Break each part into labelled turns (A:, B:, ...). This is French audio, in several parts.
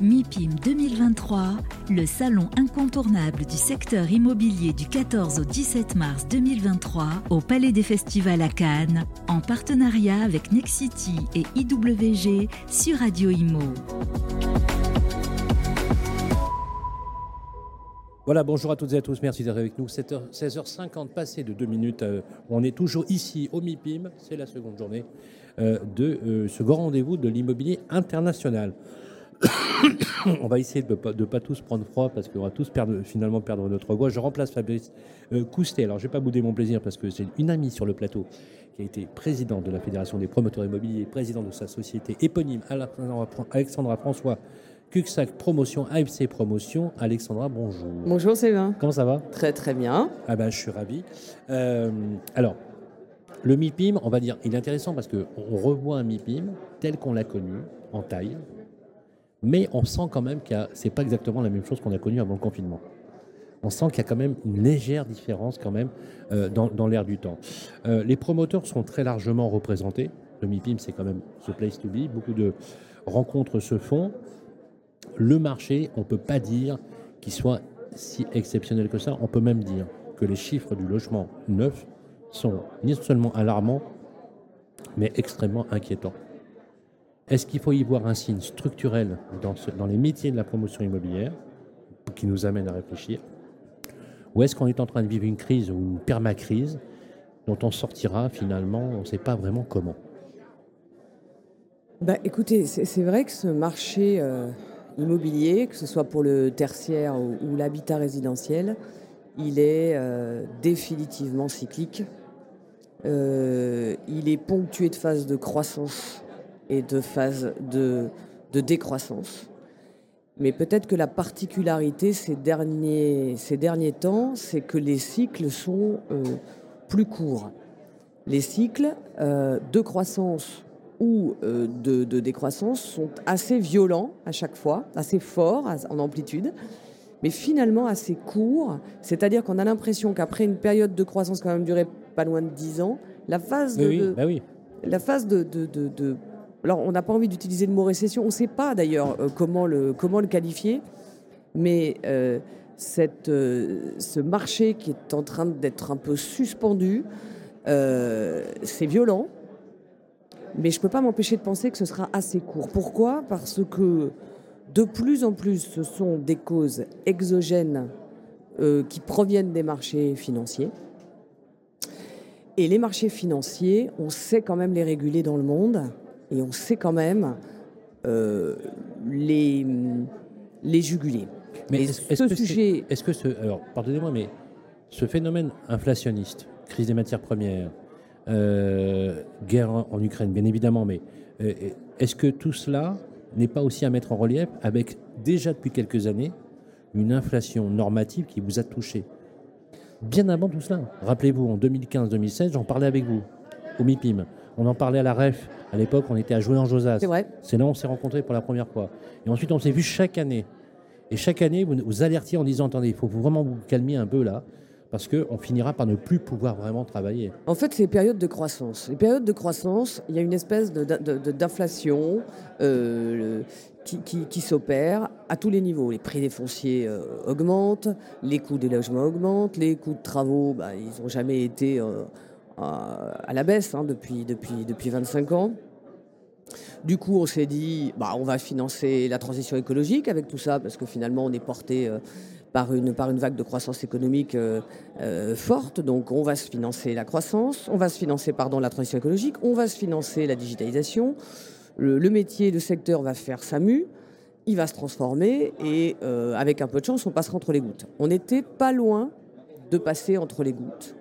A: MIPIM 2023, le salon incontournable du secteur immobilier du 14 au 17 mars 2023 au Palais des Festivals à Cannes, en partenariat avec Nexity et IWG sur Radio Imo.
B: Voilà, bonjour à toutes et à tous, merci d'être avec nous. 16h50 passé de deux minutes, euh, on est toujours ici au MIPIM, c'est la seconde journée euh, de euh, ce grand rendez-vous de l'immobilier international. on va essayer de ne pas, tous prendre froid parce qu'on va tous perdre, finalement perdre notre voix. Je remplace Fabrice Coustet. Alors, je ne vais pas bouder mon plaisir parce que c'est une amie sur le plateau qui a été président de la Fédération des promoteurs immobiliers, président de sa société éponyme, Alexandra François Cuxac Promotion, AFC Promotion. Alexandra, bonjour.
C: Bonjour Sylvain.
B: Comment ça va?
C: Très très bien.
B: Ah ben, je suis ravi. Euh, alors, le MIPIM, on va dire, il est intéressant parce qu'on revoit un MIPIM tel qu'on l'a connu, en taille, mais on sent quand même que ce n'est pas exactement la même chose qu'on a connu avant le confinement. On sent qu'il y a quand même une légère différence quand même euh, dans, l'air du temps. Euh, les promoteurs sont très largement représentés. Le MIPIM, c'est quand même ce place to be. Beaucoup de rencontres se font le marché, on ne peut pas dire qu'il soit si exceptionnel que ça. On peut même dire que les chiffres du logement neuf sont non seulement alarmants, mais extrêmement inquiétants. Est-ce qu'il faut y voir un signe structurel dans, les métiers de la promotion immobilière qui nous amène à réfléchir Ou est-ce qu'on est en train de vivre une crise ou une permacrise dont on sortira finalement, on ne sait pas vraiment comment
C: bah, Écoutez, c'est vrai que ce marché euh, immobilier, que ce soit pour le tertiaire ou, l'habitat résidentiel, il est euh, définitivement cyclique. Euh, il est ponctué de phases de croissance et de phases de, décroissance. Mais peut-être que la particularité ces derniers, ces derniers temps, c'est que les cycles sont euh, plus courts. Les cycles de croissance ou euh, de, décroissance sont assez violents à chaque fois, assez forts en amplitude, mais finalement assez courts. C'est-à-dire qu'on a l'impression qu'après une période de croissance quand même durée pas loin de 10 ans, la phase de,
B: bah oui,
C: la phase de, de alors on n'a pas envie d'utiliser le mot récession, on ne sait pas d'ailleurs euh, comment, le, qualifier, mais euh, cette, ce marché qui est en train d'être un peu suspendu, c'est violent, mais je ne peux pas m'empêcher de penser que ce sera assez court. Pourquoi? Parce que de plus en plus, ce sont des causes exogènes euh, qui proviennent des marchés financiers. Et les marchés financiers, on sait quand même les réguler dans le monde et on sait quand même euh, les, les juguler.
B: Mais est-ce que, sujet... est, que ce. Alors, pardonnez-moi, mais ce phénomène inflationniste, crise des matières premières, euh, guerre en Ukraine, bien évidemment, mais euh, est-ce que tout cela n'est pas aussi à mettre en relief avec déjà depuis quelques années une inflation normative qui vous a touché? Bien avant tout cela, rappelez-vous, en 2015-2016, j'en parlais avec vous, au MIPIM. On en parlait à la REF. À l'époque, on était à jouer en Josas.
C: C'est vrai.
B: C'est là où on s'est rencontrés pour la première fois. Et ensuite, on s'est vu chaque année. Et chaque année, vous vous alertiez en disant attendez, il faut vraiment vous calmer un peu là parce qu'on finira par ne plus pouvoir vraiment travailler.
C: En fait, c'est les périodes de croissance. Les périodes de croissance, il y a une espèce d'inflation euh, qui, s'opère à tous les niveaux. Les prix des fonciers euh, augmentent, les coûts des logements augmentent, les coûts de travaux, bah, ils n'ont jamais été euh, à la baisse hein, depuis, depuis, depuis 25 ans. Du coup, on s'est dit, bah, on va financer la transition écologique avec tout ça, parce que finalement, on est porté par une, par une vague de croissance économique euh, euh, forte. Donc on va se financer la croissance, on va se financer pardon, la transition écologique, on va se financer la digitalisation. Le, métier, le secteur va faire sa mue, il va se transformer et euh, avec un peu de chance, on passera entre les gouttes. On n'était pas loin de passer entre les gouttes.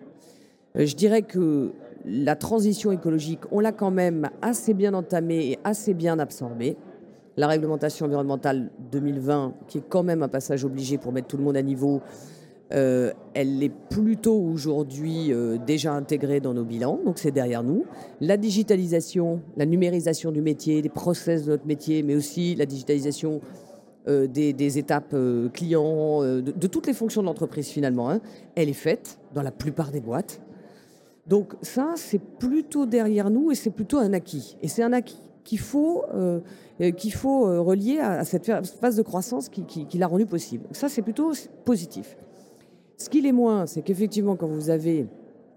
C: Je dirais que la transition écologique, on l'a quand même assez bien entamée et assez bien absorbée la réglementation environnementale 2020, qui est quand même un passage obligé pour mettre tout le monde à niveau, euh, elle est plutôt aujourd'hui euh, déjà intégrée dans nos bilans, donc c'est derrière nous. La digitalisation, la numérisation du métier, des process de notre métier, mais aussi la digitalisation euh, des, étapes clients, de, toutes les fonctions de l'entreprise finalement, hein, elle est faite dans la plupart des boîtes. Donc ça, c'est plutôt derrière nous et c'est plutôt un acquis. Et c'est un acquis qu'il faut, euh, qu'il faut euh, relier à, cette phase de croissance qui, qui, l'a rendu possible. Ça, c'est plutôt positif. Ce qui l'est moins, c'est qu'effectivement, quand vous avez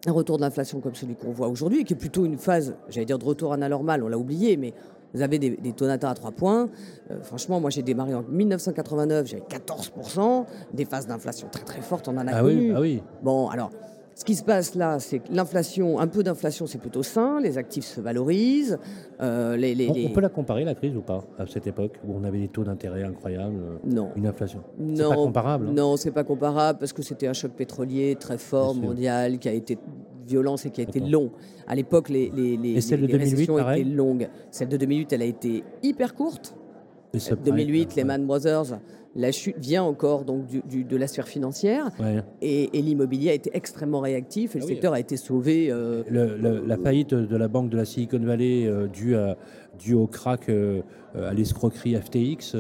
C: un retour de l'inflation comme celui qu'on voit aujourd'hui, qui est plutôt une phase, j'allais dire, de retour à la normale, on l'a oublié, mais vous avez des, taux d'intérêt à 3 points. Euh, franchement, moi j'ai démarré en 1989, j'avais 14%, des phases d'inflation très très fortes, on en a
B: ah Oui, ah oui.
C: Bon, alors ce qui se passe là, c'est que l'inflation, un peu d'inflation, c'est plutôt sain, les actifs se valorisent.
B: Euh, les, on, peut la comparer, la crise, ou pas, à cette époque, où on avait des taux d'intérêt incroyables euh,
C: Non.
B: Une inflation C'est pas comparable
C: hein Non, c'est pas comparable, parce que c'était un choc pétrolier très fort, mondial, qui a été violent et qui a été long. À l'époque, les, les, les,
B: de 2008,
C: étaient longues. Celle de 2008, elle a été hyper courte. 2008, les Man Brothers, la chute vient encore donc du, de la sphère financière et, l'immobilier a été extrêmement réactif et le ah secteur a été sauvé.
B: Euh, la faillite de la banque de la Silicon Valley euh, due, à, due, au crack, euh, à l'escroquerie FTX,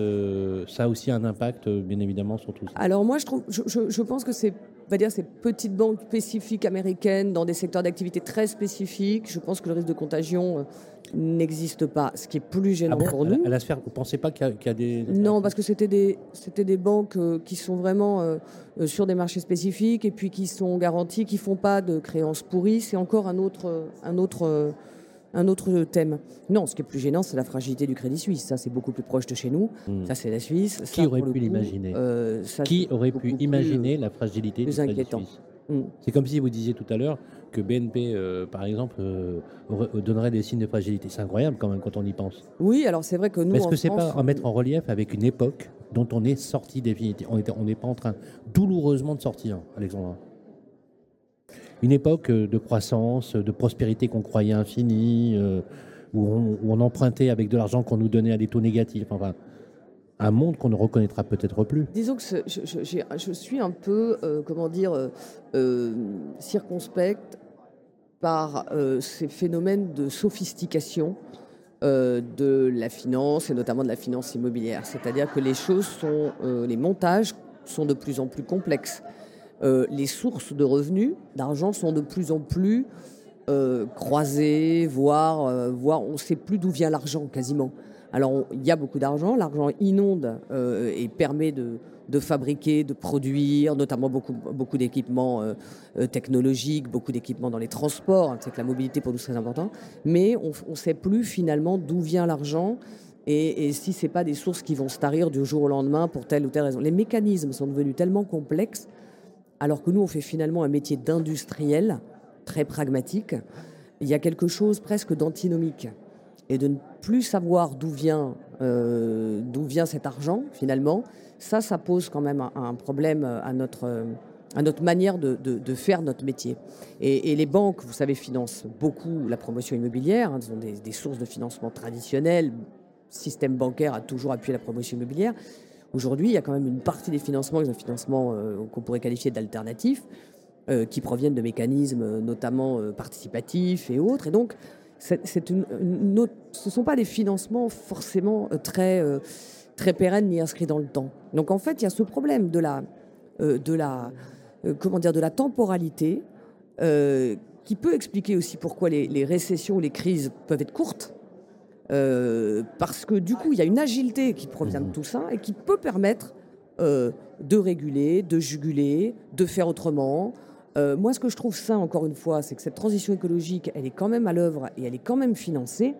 B: ça a aussi un impact bien évidemment sur tout ça.
C: Alors moi je, trouve, je, je pense que c'est va dire ces petites banques spécifiques américaines dans des secteurs d'activité très spécifiques, je pense que le risque de contagion n'existe pas. Ce qui est plus gênant
B: ah
C: pour nous.
B: À la sphère, vous ne pensez pas qu'il y, a des...
C: Non, parce que c'était des, c'était des banques euh, qui sont vraiment euh, euh, sur des marchés spécifiques et puis qui sont garanties, qui ne font pas de créances pourries. C'est encore un autre, un, autre, un autre thème. Non, ce qui est plus gênant, c'est la fragilité du Crédit Suisse. Ça, c'est beaucoup plus proche de chez nous. Hmm. Ça, c'est la Suisse.
B: Qui aurait pu l'imaginer Qui aurait pu imaginer la fragilité du Crédit Suisse hmm. C'est comme si vous disiez tout à l'heure que BNP, euh, par exemple, euh, euh, donnerait des signes de fragilité. C'est incroyable quand même quand on y pense.
C: Oui, alors c'est vrai que nous.
B: Est-ce que c'est pas à mettre en relief avec une époque dont on est sorti définitivement On n'est pas en train douloureusement de sortir, Alexandra? Une époque de croissance, de prospérité qu'on croyait infinie, où on, empruntait avec de l'argent qu'on nous donnait à des taux négatifs. Enfin, un monde qu'on ne reconnaîtra peut-être plus.
C: Disons que je, suis un peu, comment dire, circonspecte par euh, ces phénomènes de sophistication euh, de la finance et notamment de la finance immobilière. C'est-à-dire que les choses sont, euh, les montages sont de plus en plus complexes. Les sources de revenus, d'argent, sont de plus en plus croisées, voire, voire on ne sait plus d'où vient l'argent quasiment. Alors il y a beaucoup d'argent, l'argent inonde et permet de, de fabriquer, de produire, notamment beaucoup, beaucoup d'équipements euh, euh, technologiques, beaucoup d'équipements dans les transports. C'est que la mobilité pour nous c'est très important. Mais on ne sait plus finalement d'où vient l'argent et, si ce n'est pas des sources qui vont se tarir du jour au lendemain pour telle ou telle raison. Les mécanismes sont devenus tellement complexes, alors que nous, on fait finalement un métier d'industriel très pragmatique. Il y a quelque chose presque d'antinomique. Et de ne plus savoir d'où vient, euh, vient cet argent, finalement, ça, ça pose quand même un, problème à notre, à notre manière de, de, faire notre métier. Et, les banques, vous savez, financent beaucoup la promotion immobilière. Hein, ont des, des, sources de financement traditionnelles. Le système bancaire a toujours appuyé la promotion immobilière. Aujourd'hui, il y a quand même une partie des financements, des financements euh, qu'on pourrait qualifier d'alternatifs, euh, qui proviennent de mécanismes notamment euh, participatifs et autres. Et donc, ce ne sont pas des financements forcément très très pérenne ni inscrit dans le temps. Donc en fait, il y a ce problème de la, de la, comment dire, de la temporalité qui peut expliquer aussi pourquoi les, récessions ou les crises peuvent être courtes. Parce que du coup, il y a une agilité qui provient de tout ça et qui peut permettre de réguler, de juguler, de faire autrement. moi, ce que je trouve sain, encore une fois, c'est que cette transition écologique, elle est quand même à l'œuvre et elle est quand même financée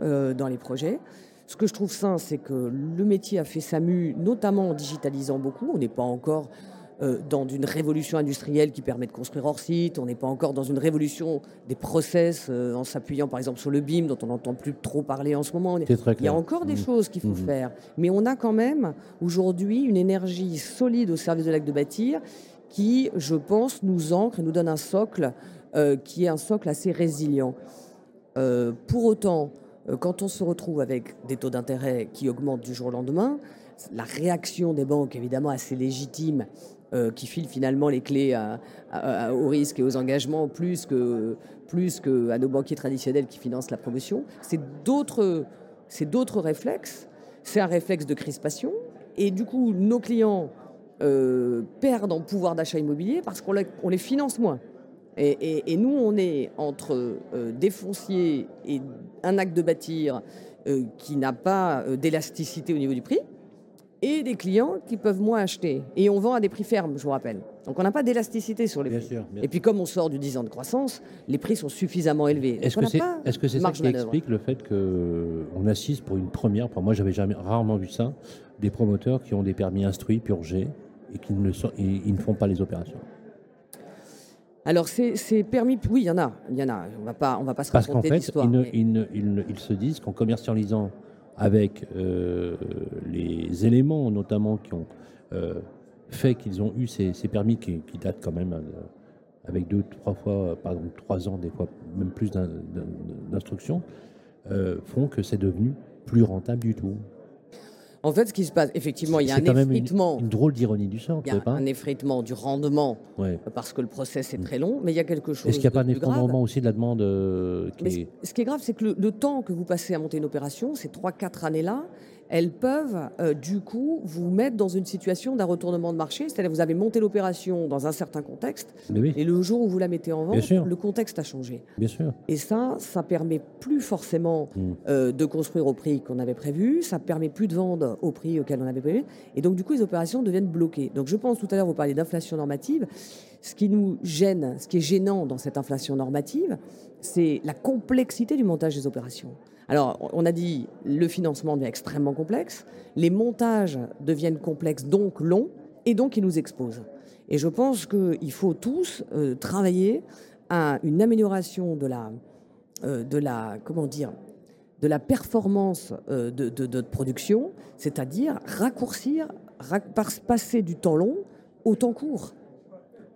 C: dans les projets. Ce que je trouve sain, c'est que le métier a fait sa mue, notamment en digitalisant beaucoup. On n'est pas encore euh, dans une révolution industrielle qui permet de construire hors site. On n'est pas encore dans une révolution des process euh, en s'appuyant par exemple sur le BIM dont on n'entend plus trop parler en ce moment. Il y a encore des mmh. choses qu'il faut mmh. faire. Mais on a quand même aujourd'hui une énergie solide au service de l'acte de bâtir qui, je pense, nous ancre et nous donne un socle euh, qui est un socle assez résilient. pour autant, euh, quand on se retrouve avec des taux d'intérêt qui augmentent du jour au lendemain, la réaction des banques, évidemment assez légitime, euh, qui filent finalement les clés aux risques et aux engagements plus que, nos banquiers traditionnels qui financent la promotion, c'est d'autres, réflexes. C'est un réflexe de crispation. Et du coup, nos clients euh, perdent en pouvoir d'achat immobilier parce qu'on les, finance moins. Et, nous, on est entre des fonciers et un acte de bâtir qui n'a pas d'élasticité au niveau du prix et des clients qui peuvent moins acheter. Et on vend à des prix fermes, je vous rappelle. Donc on n'a pas d'élasticité sur les prix. et puis comme on sort du 10 ans de croissance, les prix sont suffisamment élevés.
B: Est-ce que c'est est -ce c'est ça qui explique le fait qu'on assiste pour une première, pour moi j'avais jamais rarement vu ça, des promoteurs qui ont des permis instruits, purgés, et qui ne, ils ne font pas les opérations?
C: Alors, c'est permis, oui, il y en a. Il y en a. On ne va pas, on va pas se
B: Parce qu'en fait, ils, ils, se disent qu'en commercialisant avec euh, les éléments notamment qui ont euh, fait qu'ils ont eu ces, permis qui, datent quand même euh, avec deux, trois fois, par exemple trois ans, des fois même plus d'instruction, font que c'est devenu plus rentable du tout.
C: En fait, ce qui se passe, effectivement, il y a un effritement.
B: Une, drôle d'ironie du sort,
C: Il y a un effritement du rendement parce que le process est très long, mais il y a quelque chose.
B: Est-ce qu'il n'y a pas un effritement aussi de la demande
C: qui Ce qui est grave, c'est que le, temps que vous passez à monter une opération, ces 3-4 années-là, elles peuvent euh, du coup vous mettre dans une situation d'un retournement de marché. C'est-à-dire que vous avez monté l'opération dans un certain contexte, et le jour où vous la mettez en vente, le contexte a changé.
B: Bien sûr.
C: Et ça, ça permet plus forcément mm. euh, de construire au prix qu'on avait prévu, ça permet plus de vendre au prix auquel on avait prévu, et donc du coup les opérations deviennent bloquées. Donc je pense tout à l'heure vous parliez d'inflation normative. Ce qui nous gêne, ce qui est gênant dans cette inflation normative, c'est la complexité du montage des opérations. Alors, on a dit le financement devient extrêmement complexe, les montages deviennent complexes, donc longs, et donc ils nous exposent. Et je pense qu'il faut tous euh, travailler à une amélioration de la, euh, de la, comment dire, de la performance euh, de, notre production, c'est-à-dire raccourcir, passer du temps long au temps court.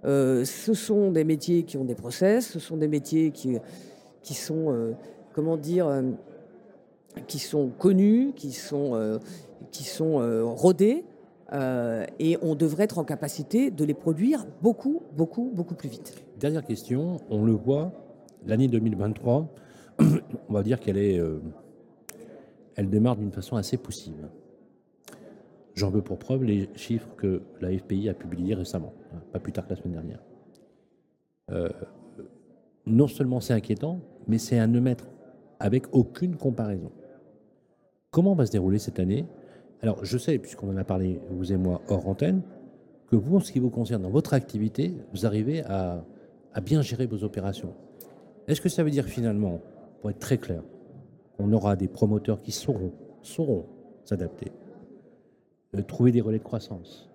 C: ce sont des métiers qui ont des process, ce sont des métiers qui, qui sont, comment dire, qui sont connus, qui sont, euh, qui sont euh, rodés, euh, et on devrait être en capacité de les produire beaucoup, beaucoup, beaucoup plus vite.
B: Dernière question, on le voit, l'année 2023, on va dire qu'elle est, elle démarre d'une façon assez poussive. J'en veux pour preuve les chiffres que la FPI a publiés récemment, hein, pas plus tard que la semaine dernière. non seulement c'est inquiétant, mais c'est à ne mettre avec aucune comparaison. Comment va se dérouler cette année? Alors, je sais, puisqu'on en a parlé, vous et moi, hors antenne, que vous, en ce qui vous concerne, dans votre activité, vous arrivez à, bien gérer vos opérations. Est-ce que ça veut dire finalement, pour être très clair, qu'on aura des promoteurs qui sauront, sauront s'adapter, euh, trouver des relais de croissance,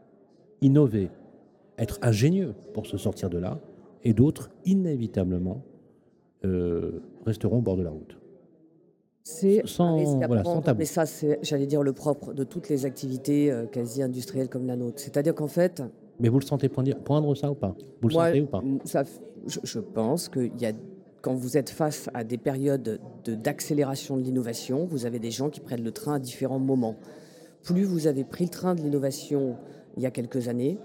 B: innover, être ingénieux pour se sortir de là, et d'autres, inévitablement, euh, resteront au bord de la route?
C: C'est sans, Mais ça, c'est, j'allais dire, le propre de toutes les activités euh, quasi industrielles comme la nôtre. C'est-à-dire qu'en fait.
B: Mais vous le sentez poindre ça ou pas? Vous le sentez ou pas?
C: ça, je, pense qu'il y a quand vous êtes face à des périodes de, d'accélération de l'innovation, vous avez des gens qui prennent le train à différents moments. Plus vous avez pris le train de l'innovation il y a quelques années,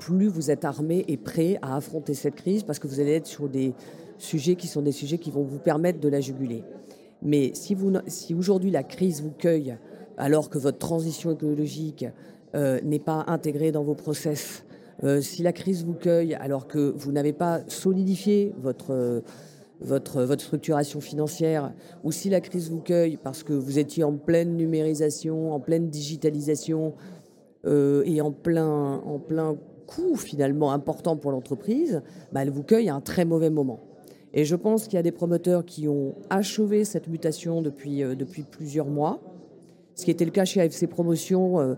C: plus vous êtes armé et prêt à affronter cette crise parce que vous allez être sur des sujets qui sont des sujets qui vont vous permettre de la juguler. Mais si, aujourd'hui la crise vous cueille alors que votre transition écologique euh, n'est pas intégrée dans vos process, euh, si la crise vous cueille alors que vous n'avez pas solidifié votre, structuration financière, ou si la crise vous cueille parce que vous étiez en pleine numérisation, en pleine digitalisation euh, et en plein, en coût finalement important pour l'entreprise, bah, elle vous cueille à un très mauvais moment. Et je pense qu'il y a des promoteurs qui ont achevé cette mutation depuis, euh, depuis plusieurs mois, ce qui était le cas chez AFC Promotion, euh,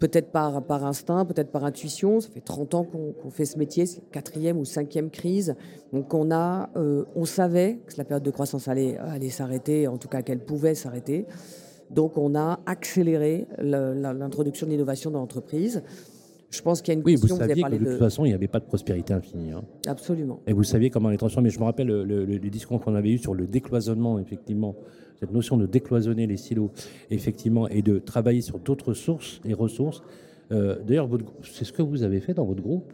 C: peut-être par, par instinct, peut-être par intuition. Ça fait 30 ans qu'on fait ce métier, c'est quatrième ou cinquième crise. Donc on, a, euh, on savait que la période de croissance allait, allait s'arrêter, en tout cas qu'elle pouvait s'arrêter. Donc on a accéléré l'introduction de l'innovation dans l'entreprise. Je pense qu'il y a une
B: oui, question. Vous saviez que de, toute façon, il n'y avait pas de prospérité infinie. Hein.
C: Absolument.
B: Et vous saviez comment les transformer. Je me rappelle le, discours qu'on avait eu sur le décloisonnement, effectivement, cette notion de décloisonner les silos, effectivement, et de travailler sur d'autres sources et ressources. Euh, d'ailleurs, c'est ce que vous avez fait dans votre groupe.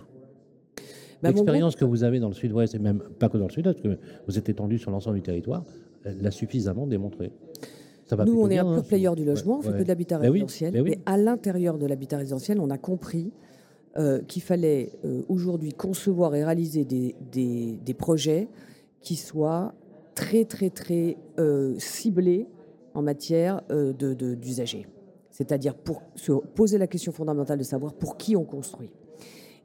B: Bah, L'expérience que vous avez dans le Sud-Ouest, et même pas que dans le Sud-Ouest, parce que vous êtes étendu sur l'ensemble du territoire, l'a suffisamment démontré.
C: Nous, on est un pur hein, player du logement, on fait que de l'habitat ben résidentiel. Mais ben à l'intérieur de l'habitat résidentiel, on a compris euh, qu'il fallait euh, aujourd'hui concevoir et réaliser des, des- projets qui soient très très très euh, ciblés en matière euh, de- d'usagers. C'est-à-dire pour se poser la question fondamentale de savoir pour qui on construit.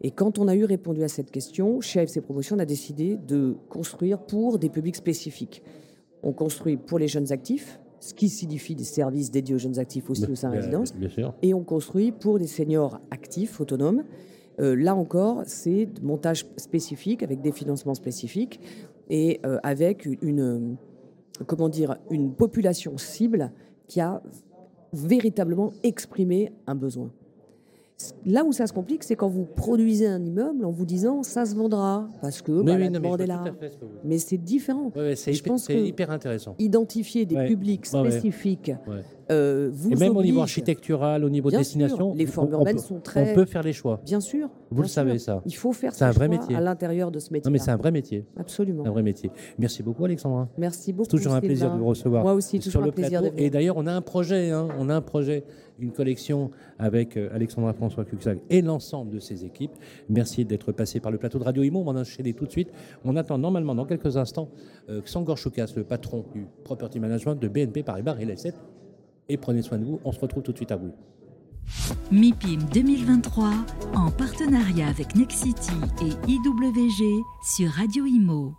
C: Et quand on a eu répondu à cette question, chez AFC Promotion, on a décidé de construire pour des publics spécifiques. On construit pour les jeunes actifs, ce qui signifie des services dédiés aux jeunes actifs aussi au sein de résidence, et on construit pour des seniors actifs, autonomes. Euh, là encore, c'est de montage spécifique avec des financements spécifiques et euh, avec une, euh, comment dire, une population cible qui a véritablement exprimé un besoin. Là où ça se complique, c'est quand vous produisez un immeuble en vous disant ça se vendra parce que bah,
B: oui,
C: la
B: non, mais
C: demande
B: je
C: est là.
B: ce.
C: Mais c'est différent.
B: Ouais, ouais, c'est
C: Je
B: hyper, intéressant.
C: Identifier des
B: Ouais.
C: publics spécifiques. Euh, vous
B: Et même au niveau architectural, au niveau
C: Bien
B: destination,
C: sûr, les
B: on-
C: formes
B: on
C: urbaines
B: peut-
C: sont très-
B: On peut faire les choix.
C: Bien sûr.
B: Vous
C: bien
B: le savez, ça.
C: Il faut faire
B: C'est un vrai
C: choix
B: métier.
C: à l'intérieur de ce métier.
B: Non, mais c'est un vrai métier.
C: Absolument.
B: Un vrai métier. Merci beaucoup, Alexandra.
C: Merci beaucoup.
B: C'est toujours un plaisir de vous recevoir.
C: Moi aussi, toujours
B: sur le
C: un plaisir
B: plateau.
C: de.
B: Et d'ailleurs, on a un projet, hein, on a un projet, une collection avec euh, Alexandra François Cuxac et l'ensemble de ses équipes. Merci d'être passé par le plateau de Radio Imo. On va enchaîner tout de suite. On attend normalement dans quelques instants euh, Sangor Choukas, le patron du Property Management de BNP Paribas Real Estate. Et prenez soin de vous. On se retrouve tout de suite à vous.
A: MIPIM 2023 en partenariat avec Nexity et IWG sur Radio Imo.